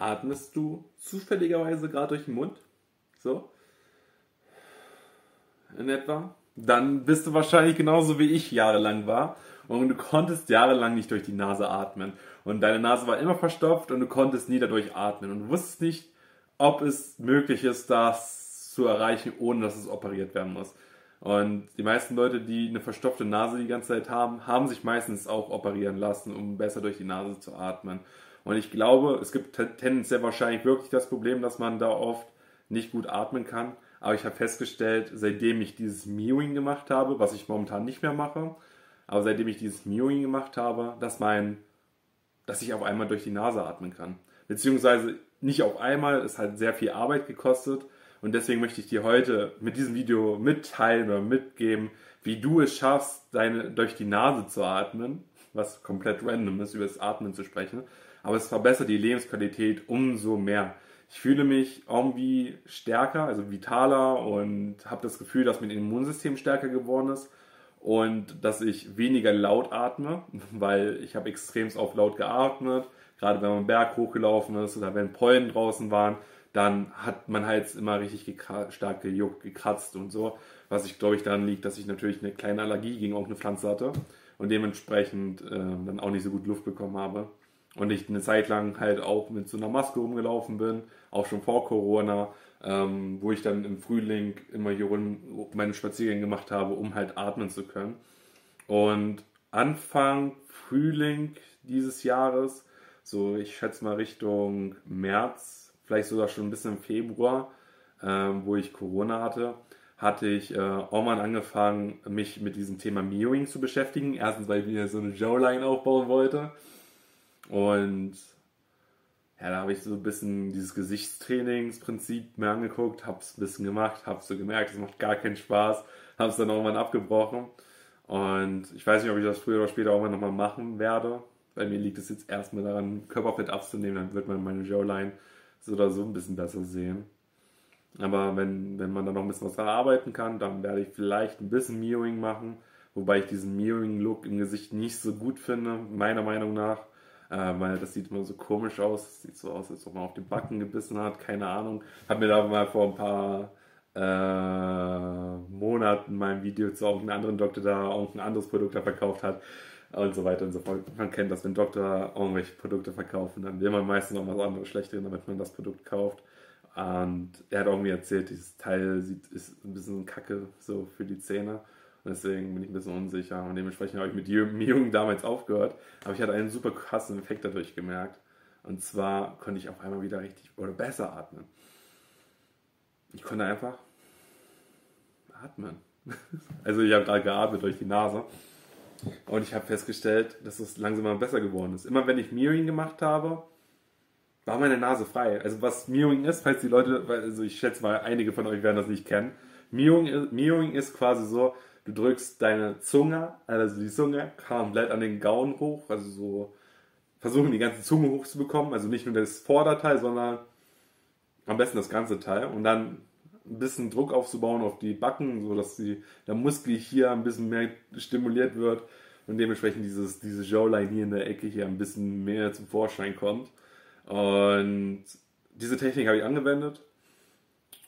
atmest du zufälligerweise gerade durch den Mund? So? In etwa? Dann bist du wahrscheinlich genauso wie ich jahrelang war und du konntest jahrelang nicht durch die Nase atmen. Und deine Nase war immer verstopft und du konntest nie dadurch atmen. Und du wusstest nicht, ob es möglich ist, das zu erreichen, ohne dass es operiert werden muss. Und die meisten Leute, die eine verstopfte Nase die ganze Zeit haben, haben sich meistens auch operieren lassen, um besser durch die Nase zu atmen. Und ich glaube, es gibt tendenziell wahrscheinlich wirklich das Problem, dass man da oft nicht gut atmen kann. Aber ich habe festgestellt, seitdem ich dieses Mewing gemacht habe, was ich momentan nicht mehr mache, aber seitdem ich dieses Mewing gemacht habe, dass mein, dass ich auf einmal durch die Nase atmen kann. Beziehungsweise nicht auf einmal, es hat sehr viel Arbeit gekostet. Und deswegen möchte ich dir heute mit diesem Video mitteilen oder mitgeben, wie du es schaffst, deine, durch die Nase zu atmen, was komplett random ist, über das Atmen zu sprechen. Aber es verbessert die Lebensqualität umso mehr. Ich fühle mich irgendwie stärker, also vitaler und habe das Gefühl, dass mein Immunsystem stärker geworden ist und dass ich weniger laut atme, weil ich habe extremst oft laut geatmet. Gerade wenn man einen Berg hochgelaufen ist oder wenn Pollen draußen waren, dann hat mein Hals immer richtig stark gejuckt, gekratzt und so. Was ich glaube ich daran liegt, dass ich natürlich eine kleine Allergie gegen irgendeine Pflanze hatte und dementsprechend äh, dann auch nicht so gut Luft bekommen habe. Und ich eine Zeit lang halt auch mit so einer Maske rumgelaufen bin, auch schon vor Corona, ähm, wo ich dann im Frühling immer hier rum meine Spaziergänge gemacht habe, um halt atmen zu können. Und Anfang Frühling dieses Jahres, so ich schätze mal Richtung März, vielleicht sogar schon ein bisschen Februar, ähm, wo ich Corona hatte, hatte ich äh, auch mal angefangen, mich mit diesem Thema Mewing zu beschäftigen. Erstens, weil ich mir so eine Jawline aufbauen wollte. Und ja, da habe ich so ein bisschen dieses Gesichtstrainingsprinzip mir angeguckt, habe es ein bisschen gemacht, habe so gemerkt, es macht gar keinen Spaß, habe es dann irgendwann abgebrochen. Und ich weiß nicht, ob ich das früher oder später auch mal nochmal machen werde. Bei mir liegt es jetzt erstmal daran, Körperfett abzunehmen, dann wird man meine Jawline so oder so ein bisschen besser sehen. Aber wenn, wenn man da noch ein bisschen was erarbeiten kann, dann werde ich vielleicht ein bisschen Mewing machen. Wobei ich diesen Mewing-Look im Gesicht nicht so gut finde, meiner Meinung nach. Äh, weil das sieht immer so komisch aus. Das sieht so aus, als ob man auf den Backen gebissen hat. Keine Ahnung. Hab mir da mal vor ein paar äh, Monaten mein Video zu irgendeinem anderen Doktor da irgendein anderes Produkt da verkauft hat und so weiter und so fort. Man kennt das, wenn Doktor irgendwelche Produkte verkaufen, dann will man meistens noch was anderes Schlechteres, damit man das Produkt kauft. Und er hat irgendwie erzählt, dieses Teil sieht, ist ein bisschen kacke so für die Zähne. Deswegen bin ich ein bisschen unsicher. Und dementsprechend habe ich mit Jung damals aufgehört. Aber ich hatte einen super krassen Effekt dadurch gemerkt. Und zwar konnte ich auf einmal wieder richtig oder besser atmen. Ich konnte einfach atmen. Also ich habe gerade geatmet durch die Nase. Und ich habe festgestellt, dass es langsam mal besser geworden ist. Immer wenn ich Mirroring gemacht habe, war meine Nase frei. Also was Mirroring ist, falls die Leute, also ich schätze mal, einige von euch werden das nicht kennen. Mirroring ist quasi so, du drückst deine Zunge, also die Zunge komplett an den Gauen hoch, also so versuchen die ganze Zunge hochzubekommen, also nicht nur das Vorderteil, sondern am besten das ganze Teil und dann ein bisschen Druck aufzubauen auf die Backen, so dass die, der Muskel hier ein bisschen mehr stimuliert wird und dementsprechend dieses, diese Jawline hier in der Ecke hier ein bisschen mehr zum Vorschein kommt. Und diese Technik habe ich angewendet.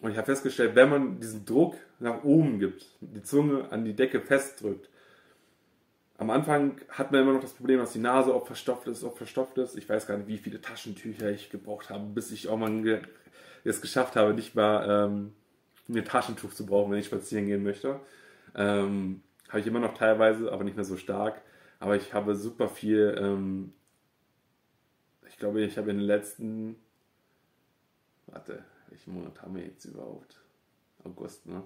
Und ich habe festgestellt, wenn man diesen Druck nach oben gibt, die Zunge an die Decke festdrückt, am Anfang hat man immer noch das Problem, dass die Nase oft verstopft ist, oft verstopft ist. Ich weiß gar nicht, wie viele Taschentücher ich gebraucht habe, bis ich auch mal es geschafft habe, nicht mal ähm, ein Taschentuch zu brauchen, wenn ich spazieren gehen möchte. Ähm, habe ich immer noch teilweise, aber nicht mehr so stark. Aber ich habe super viel ähm, ich glaube, ich habe in den letzten, warte, welchen Monat haben wir jetzt überhaupt? August, ne?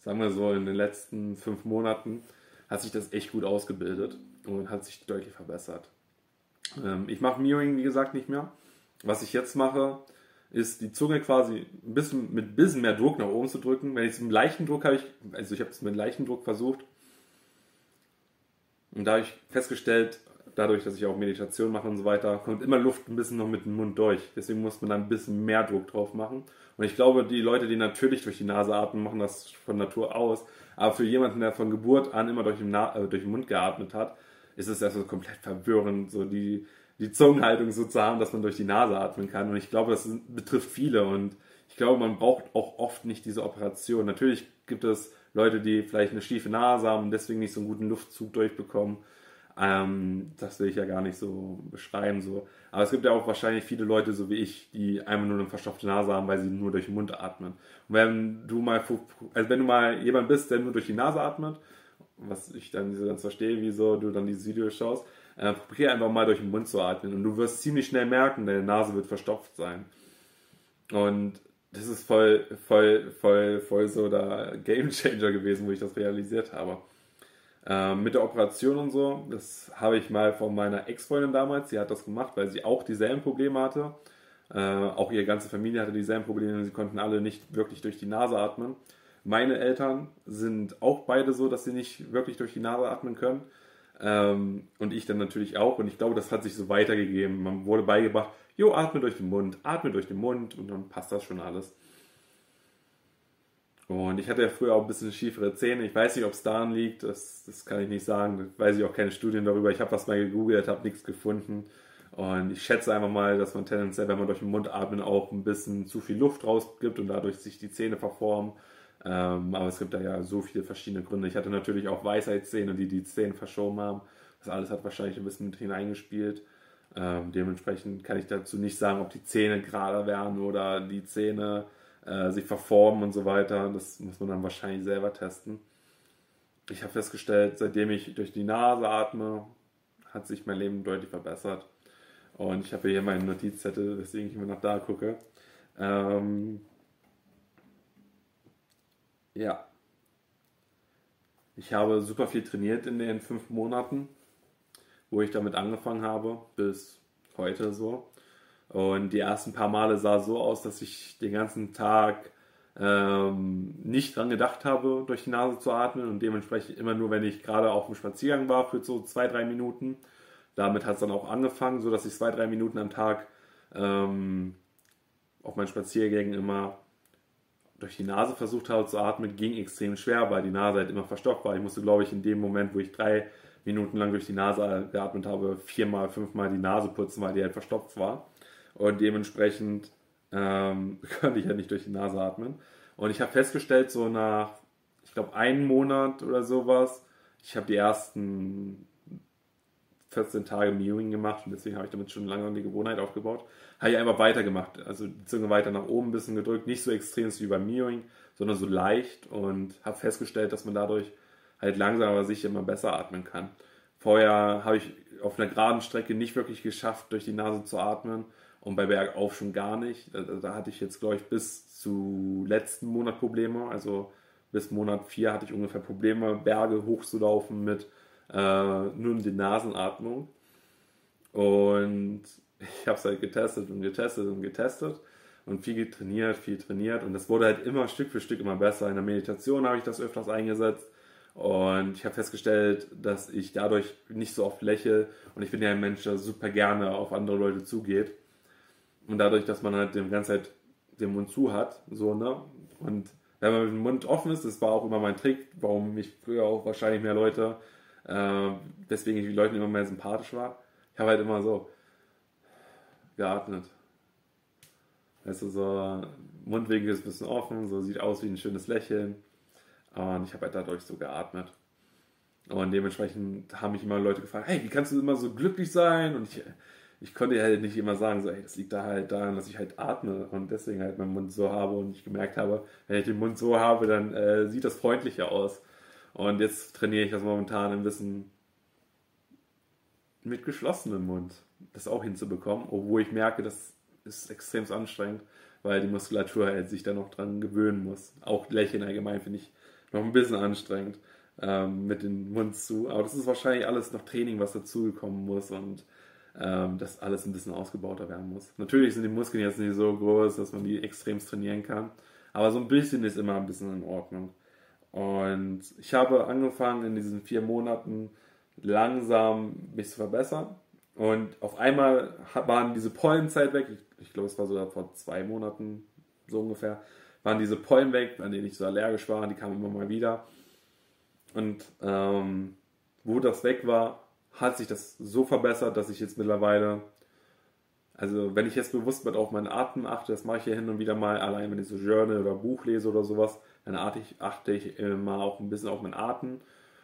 Sagen wir so, in den letzten fünf Monaten hat sich das echt gut ausgebildet und hat sich deutlich verbessert. Ähm, ich mache Mewing, wie gesagt, nicht mehr. Was ich jetzt mache, ist die Zunge quasi ein bisschen, mit ein bisschen mehr Druck nach oben zu drücken. Wenn ich es mit leichten Druck habe, ich, also ich habe es mit leichten Druck versucht. Und da habe ich festgestellt, dadurch, dass ich auch Meditation mache und so weiter, kommt immer Luft ein bisschen noch mit dem Mund durch. Deswegen muss man da ein bisschen mehr Druck drauf machen. Und ich glaube, die Leute, die natürlich durch die Nase atmen, machen das von Natur aus. Aber für jemanden, der von Geburt an immer durch den, Na äh, durch den Mund geatmet hat, ist es erst so komplett verwirrend. So die, die Zungenhaltung so zu haben, dass man durch die Nase atmen kann. Und ich glaube, das betrifft viele und ich glaube, man braucht auch oft nicht diese Operation. Natürlich gibt es Leute, die vielleicht eine schiefe Nase haben und deswegen nicht so einen guten Luftzug durchbekommen. Ähm, das will ich ja gar nicht so beschreiben. So. Aber es gibt ja auch wahrscheinlich viele Leute, so wie ich, die einmal nur eine verstopfte Nase haben, weil sie nur durch den Mund atmen. Und wenn du mal, also wenn du mal jemand bist, der nur durch die Nase atmet, was ich dann so ganz verstehe, wieso du dann dieses Video schaust, äh, probier einfach mal durch den Mund zu atmen und du wirst ziemlich schnell merken, deine Nase wird verstopft sein. Und das ist voll, voll, voll, voll so der Game Changer gewesen, wo ich das realisiert habe. Ähm, mit der Operation und so, das habe ich mal von meiner Ex-Freundin damals, sie hat das gemacht, weil sie auch dieselben Probleme hatte. Äh, auch ihre ganze Familie hatte dieselben Probleme, sie konnten alle nicht wirklich durch die Nase atmen. Meine Eltern sind auch beide so, dass sie nicht wirklich durch die Nase atmen können. Ähm, und ich dann natürlich auch. Und ich glaube, das hat sich so weitergegeben. Man wurde beigebracht, jo, atme durch den Mund, atme durch den Mund und dann passt das schon alles. Und ich hatte ja früher auch ein bisschen schiefere Zähne. Ich weiß nicht, ob es daran liegt, das, das kann ich nicht sagen. Da weiß ich auch keine Studien darüber. Ich habe was mal gegoogelt, habe nichts gefunden. Und ich schätze einfach mal, dass man tendenziell, wenn man durch den Mund atmet, auch ein bisschen zu viel Luft rausgibt und dadurch sich die Zähne verformen. Ähm, aber es gibt da ja so viele verschiedene Gründe. Ich hatte natürlich auch Weisheitszähne, die die Zähne verschoben haben. Das alles hat wahrscheinlich ein bisschen mit hineingespielt. Ähm, dementsprechend kann ich dazu nicht sagen, ob die Zähne gerader werden oder die Zähne äh, sich verformen und so weiter. Das muss man dann wahrscheinlich selber testen. Ich habe festgestellt, seitdem ich durch die Nase atme, hat sich mein Leben deutlich verbessert. Und ich habe hier meine Notizzettel, weswegen ich immer nach da gucke. Ähm, ja. Ich habe super viel trainiert in den fünf Monaten, wo ich damit angefangen habe, bis heute so. Und die ersten paar Male sah so aus, dass ich den ganzen Tag ähm, nicht dran gedacht habe, durch die Nase zu atmen und dementsprechend immer nur, wenn ich gerade auf dem Spaziergang war, für so zwei, drei Minuten. Damit hat es dann auch angefangen, so dass ich zwei, drei Minuten am Tag ähm, auf meinen Spaziergängen immer durch die Nase versucht habe zu atmen, ging extrem schwer, weil die Nase halt immer verstopft war. Ich musste, glaube ich, in dem Moment, wo ich drei Minuten lang durch die Nase geatmet habe, viermal, fünfmal die Nase putzen, weil die halt verstopft war. Und dementsprechend ähm, konnte ich ja nicht durch die Nase atmen. Und ich habe festgestellt, so nach, ich glaube, einem Monat oder sowas, ich habe die ersten 14 Tage Mewing gemacht und deswegen habe ich damit schon lange die Gewohnheit aufgebaut. Habe ich einfach weitergemacht. Also die Zunge weiter nach oben ein bisschen gedrückt. Nicht so extrem wie beim Mewing, sondern so leicht und habe festgestellt, dass man dadurch halt langsam aber sicher immer besser atmen kann. Vorher habe ich auf einer geraden Strecke nicht wirklich geschafft, durch die Nase zu atmen und bei Bergauf schon gar nicht. Da, da hatte ich jetzt, glaube ich, bis zu letzten Monat Probleme. Also bis Monat 4 hatte ich ungefähr Probleme, Berge hochzulaufen mit äh, nur die Nasenatmung. Und ich habe es halt getestet und getestet und getestet und viel trainiert, viel trainiert und das wurde halt immer Stück für Stück immer besser. In der Meditation habe ich das öfters eingesetzt und ich habe festgestellt, dass ich dadurch nicht so oft lächle und ich bin ja ein Mensch, der super gerne auf andere Leute zugeht und dadurch, dass man halt die ganze Zeit den Mund zu hat, so, ne, und wenn man mit dem Mund offen ist, das war auch immer mein Trick, warum mich früher auch wahrscheinlich mehr Leute, äh, deswegen ich die Leuten immer mehr sympathisch war. Ich habe halt immer so geatmet. Weißt du, so Mundwinkel ist ein bisschen offen, so sieht aus wie ein schönes Lächeln. Und ich habe halt dadurch so geatmet. Und dementsprechend haben mich immer Leute gefragt, hey, wie kannst du immer so glücklich sein? Und ich, ich konnte halt nicht immer sagen, so, ey, das liegt da halt daran, dass ich halt atme und deswegen halt meinen Mund so habe und ich gemerkt habe, wenn ich den Mund so habe, dann äh, sieht das freundlicher aus. Und jetzt trainiere ich das momentan ein bisschen mit geschlossenem Mund, das auch hinzubekommen, obwohl ich merke, das ist extrem anstrengend, weil die Muskulatur halt sich da noch dran gewöhnen muss. Auch Lächeln allgemein finde ich noch ein bisschen anstrengend ähm, mit dem Mund zu. Aber das ist wahrscheinlich alles noch Training, was dazugekommen muss und ähm, das alles ein bisschen ausgebauter werden muss. Natürlich sind die Muskeln jetzt nicht so groß, dass man die extremst trainieren kann. Aber so ein bisschen ist immer ein bisschen in Ordnung. Und ich habe angefangen in diesen vier Monaten langsam mich zu verbessern. Und auf einmal waren diese Pollenzeit weg. Ich, ich glaube, es war sogar vor zwei Monaten so ungefähr waren diese Pollen weg, an denen ich so allergisch war, die kamen immer mal wieder. Und ähm, wo das weg war, hat sich das so verbessert, dass ich jetzt mittlerweile, also wenn ich jetzt bewusst mit auf meinen Atem achte, das mache ich ja hin und wieder mal, allein wenn ich so Journal oder Buch lese oder sowas, dann achte ich, achte ich mal auch ein bisschen auf meinen Atem.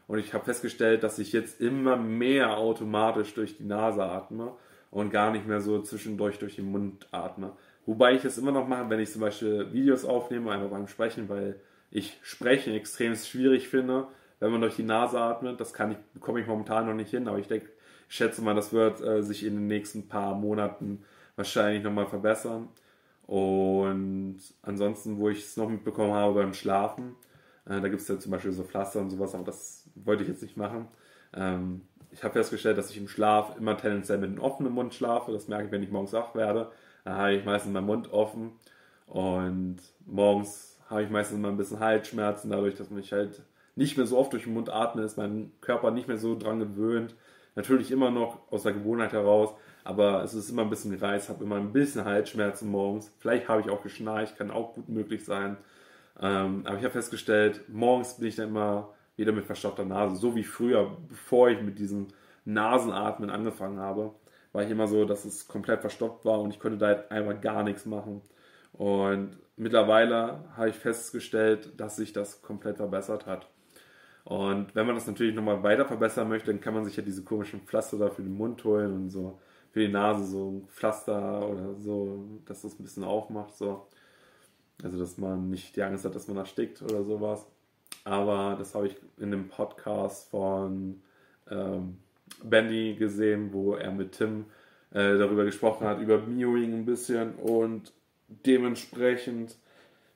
Und ich habe festgestellt, dass ich jetzt immer mehr automatisch durch die Nase atme und gar nicht mehr so zwischendurch durch den Mund atme. Wobei ich es immer noch mache, wenn ich zum Beispiel Videos aufnehme, einfach beim Sprechen, weil ich Sprechen extrem schwierig finde, wenn man durch die Nase atmet. Das kann ich, bekomme ich momentan noch nicht hin, aber ich denke, ich schätze mal, das wird äh, sich in den nächsten paar Monaten wahrscheinlich nochmal verbessern. Und ansonsten, wo ich es noch mitbekommen habe beim Schlafen, äh, da gibt es ja zum Beispiel so Pflaster und sowas, aber das wollte ich jetzt nicht machen. Ähm, ich habe festgestellt, dass ich im Schlaf immer tendenziell mit einem offenen Mund schlafe. Das merke ich, wenn ich morgens wach werde. Da habe ich meistens meinen Mund offen und morgens habe ich meistens mal ein bisschen Halsschmerzen, dadurch, dass ich halt nicht mehr so oft durch den Mund atme, ist mein Körper nicht mehr so dran gewöhnt. Natürlich immer noch aus der Gewohnheit heraus, aber es ist immer ein bisschen gereizt, habe immer ein bisschen Halsschmerzen morgens. Vielleicht habe ich auch geschnarcht, kann auch gut möglich sein. Ähm, aber ich habe festgestellt, morgens bin ich dann immer wieder mit verstopfter Nase, so wie früher, bevor ich mit diesem Nasenatmen angefangen habe war ich immer so, dass es komplett verstopft war und ich konnte da halt einfach gar nichts machen. Und mittlerweile habe ich festgestellt, dass sich das komplett verbessert hat. Und wenn man das natürlich nochmal weiter verbessern möchte, dann kann man sich ja diese komischen Pflaster da für den Mund holen und so für die Nase so ein Pflaster oder so, dass das ein bisschen aufmacht. So. Also, dass man nicht die Angst hat, dass man erstickt oder sowas. Aber das habe ich in dem Podcast von ähm, Bandy gesehen, wo er mit Tim äh, darüber gesprochen hat, über Mewing ein bisschen und dementsprechend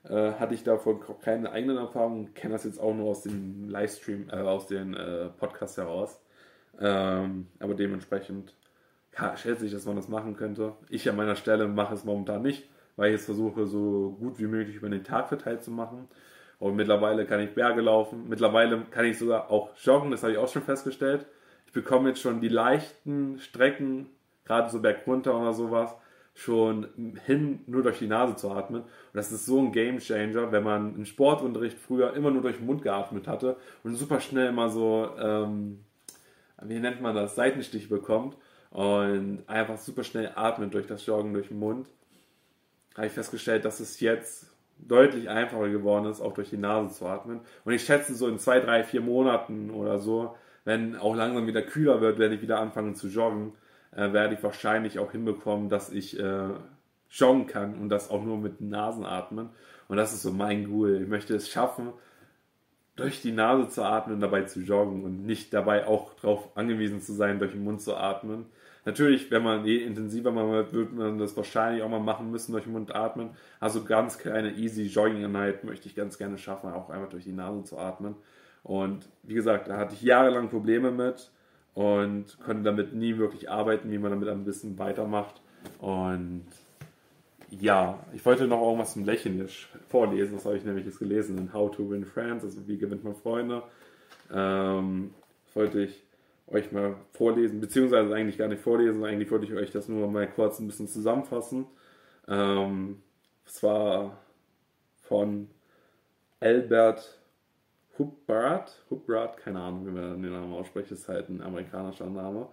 äh, hatte ich davon keine eigenen Erfahrungen, kenne das jetzt auch nur aus dem Livestream, äh, aus den äh, Podcasts heraus. Ähm, aber dementsprechend ja, schätze ich, dass man das machen könnte. Ich an meiner Stelle mache es momentan nicht, weil ich es versuche, so gut wie möglich über den Tag verteilt zu machen. Und mittlerweile kann ich Berge laufen. Mittlerweile kann ich sogar auch joggen, das habe ich auch schon festgestellt bekomme jetzt schon die leichten Strecken, gerade so bergunter oder sowas, schon hin, nur durch die Nase zu atmen. Und das ist so ein Game Changer, wenn man im Sportunterricht früher immer nur durch den Mund geatmet hatte und super schnell immer so, ähm, wie nennt man das, Seitenstich bekommt und einfach super schnell atmet durch das Joggen durch den Mund, habe ich festgestellt, dass es jetzt deutlich einfacher geworden ist, auch durch die Nase zu atmen. Und ich schätze, so in zwei, drei, vier Monaten oder so wenn auch langsam wieder kühler wird, werde ich wieder anfangen zu joggen, äh, werde ich wahrscheinlich auch hinbekommen, dass ich äh, joggen kann und das auch nur mit Nasenatmen. Und das ist so mein Goal. Ich möchte es schaffen, durch die Nase zu atmen und dabei zu joggen und nicht dabei auch darauf angewiesen zu sein, durch den Mund zu atmen. Natürlich, wenn man je intensiver man wird, wird man das wahrscheinlich auch mal machen müssen, durch den Mund atmen. Also ganz kleine easy Jogging-Einheit möchte ich ganz gerne schaffen, auch einfach durch die Nase zu atmen. Und wie gesagt, da hatte ich jahrelang Probleme mit und konnte damit nie wirklich arbeiten, wie man damit ein bisschen weitermacht. Und ja, ich wollte noch irgendwas zum Lächeln vorlesen, das habe ich nämlich jetzt gelesen in How to Win Friends, also wie gewinnt man Freunde. Ähm, wollte ich euch mal vorlesen, beziehungsweise eigentlich gar nicht vorlesen, eigentlich wollte ich euch das nur mal kurz ein bisschen zusammenfassen. Ähm, es war von Albert Hubbard, Hubbard, keine Ahnung, wie man den Namen ausspricht, ist halt ein amerikanischer Name.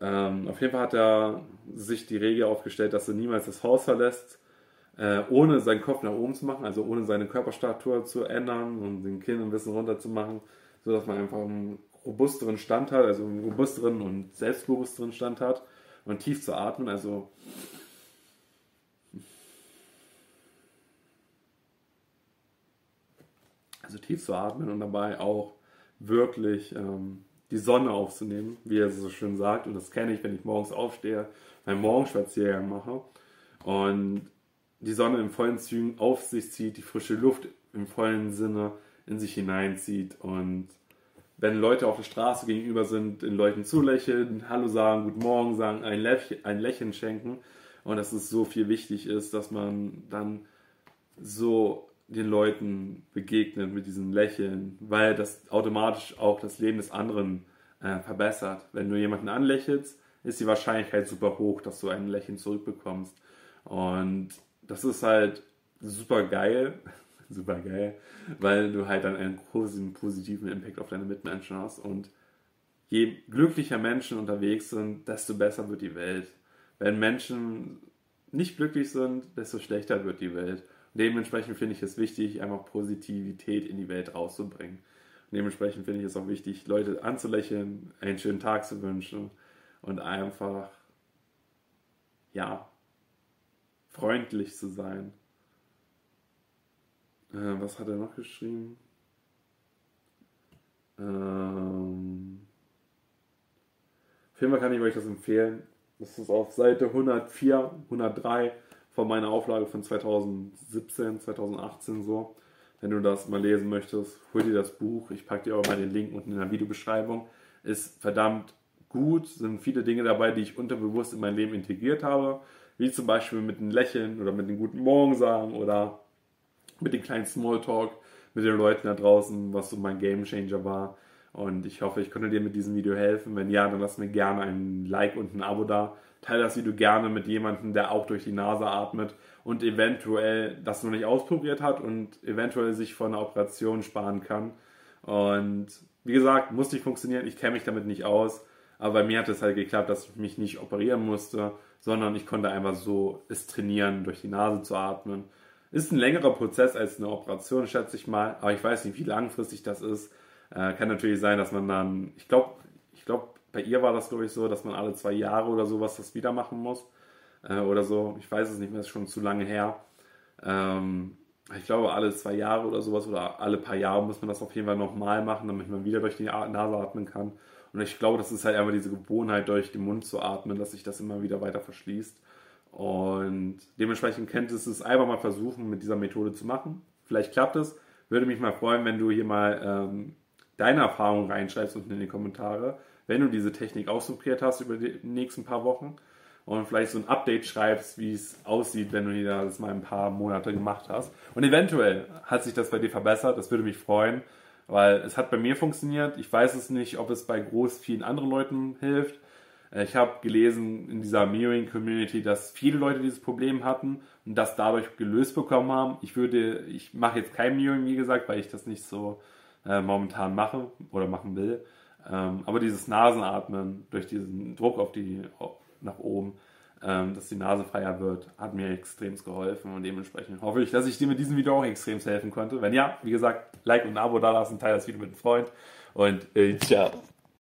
Ähm, auf jeden Fall hat er sich die Regel aufgestellt, dass er niemals das Haus verlässt, äh, ohne seinen Kopf nach oben zu machen, also ohne seine Körperstatur zu ändern und den Kinn ein bisschen runter zu machen, sodass man einfach einen robusteren Stand hat, also einen robusteren und selbstbewussteren Stand hat und tief zu atmen, also also tief zu atmen und dabei auch wirklich ähm, die Sonne aufzunehmen, wie er so schön sagt. Und das kenne ich, wenn ich morgens aufstehe, meinen Morgenspaziergang mache und die Sonne in vollen Zügen auf sich zieht, die frische Luft im vollen Sinne in sich hineinzieht und wenn Leute auf der Straße gegenüber sind, den Leuten zulächeln, Hallo sagen, Guten Morgen sagen, ein, Lächeln, ein Lächeln schenken und dass es so viel wichtig ist, dass man dann so den Leuten begegnet mit diesem Lächeln, weil das automatisch auch das Leben des anderen äh, verbessert. Wenn du jemanden anlächelst, ist die Wahrscheinlichkeit super hoch, dass du ein Lächeln zurückbekommst. Und das ist halt super geil, super geil, weil du halt dann einen großen positiven Impact auf deine Mitmenschen hast. Und je glücklicher Menschen unterwegs sind, desto besser wird die Welt. Wenn Menschen nicht glücklich sind, desto schlechter wird die Welt. Dementsprechend finde ich es wichtig, einfach Positivität in die Welt rauszubringen. Dementsprechend finde ich es auch wichtig, Leute anzulächeln, einen schönen Tag zu wünschen und einfach, ja, freundlich zu sein. Äh, was hat er noch geschrieben? Ähm, auf jeden Fall kann ich euch das empfehlen. Das ist auf Seite 104, 103 von meiner Auflage von 2017, 2018 so. Wenn du das mal lesen möchtest, hol dir das Buch. Ich packe dir auch mal den Link unten in der Videobeschreibung. Ist verdammt gut, sind viele Dinge dabei, die ich unterbewusst in mein Leben integriert habe. Wie zum Beispiel mit einem Lächeln oder mit einem guten Morgen sagen oder mit dem kleinen Smalltalk mit den Leuten da draußen, was so mein Game Changer war. Und ich hoffe, ich konnte dir mit diesem Video helfen. Wenn ja, dann lass mir gerne ein Like und ein Abo da. Teile das Video gerne mit jemandem, der auch durch die Nase atmet und eventuell das noch nicht ausprobiert hat und eventuell sich von einer Operation sparen kann. Und wie gesagt, muss nicht funktionieren. Ich kenne mich damit nicht aus. Aber bei mir hat es halt geklappt, dass ich mich nicht operieren musste, sondern ich konnte einfach so es trainieren, durch die Nase zu atmen. Ist ein längerer Prozess als eine Operation, schätze ich mal. Aber ich weiß nicht, wie langfristig das ist. Äh, kann natürlich sein, dass man dann, ich glaube, ich glaube, bei ihr war das, glaube ich, so, dass man alle zwei Jahre oder sowas das wieder machen muss. Äh, oder so. Ich weiß es nicht mehr, ist schon zu lange her. Ähm, ich glaube, alle zwei Jahre oder sowas oder alle paar Jahre muss man das auf jeden Fall nochmal machen, damit man wieder durch die Nase atmen kann. Und ich glaube, das ist halt einfach diese Gewohnheit, durch den Mund zu atmen, dass sich das immer wieder weiter verschließt. Und dementsprechend könntest du es einfach mal versuchen, mit dieser Methode zu machen. Vielleicht klappt es. Würde mich mal freuen, wenn du hier mal ähm, deine Erfahrungen reinschreibst unten in die Kommentare, wenn du diese Technik ausprobiert hast über die nächsten paar Wochen und vielleicht so ein Update schreibst, wie es aussieht, wenn du das mal ein paar Monate gemacht hast. Und eventuell hat sich das bei dir verbessert, das würde mich freuen, weil es hat bei mir funktioniert. Ich weiß es nicht, ob es bei groß vielen anderen Leuten hilft. Äh, ich habe gelesen in dieser Mirroring Community, dass viele Leute dieses Problem hatten und das dadurch gelöst bekommen haben. Ich würde, ich mache jetzt kein Mirroring, wie gesagt, weil ich das nicht so äh, momentan mache oder machen will. Ähm, aber dieses Nasenatmen durch diesen Druck auf die nach oben, ähm, dass die Nase freier wird, hat mir extrem geholfen und dementsprechend hoffe ich, dass ich dir mit diesem Video auch extrem helfen konnte. Wenn ja, wie gesagt, Like und ein Abo da lassen, teile das Video mit einem Freund und äh, ciao.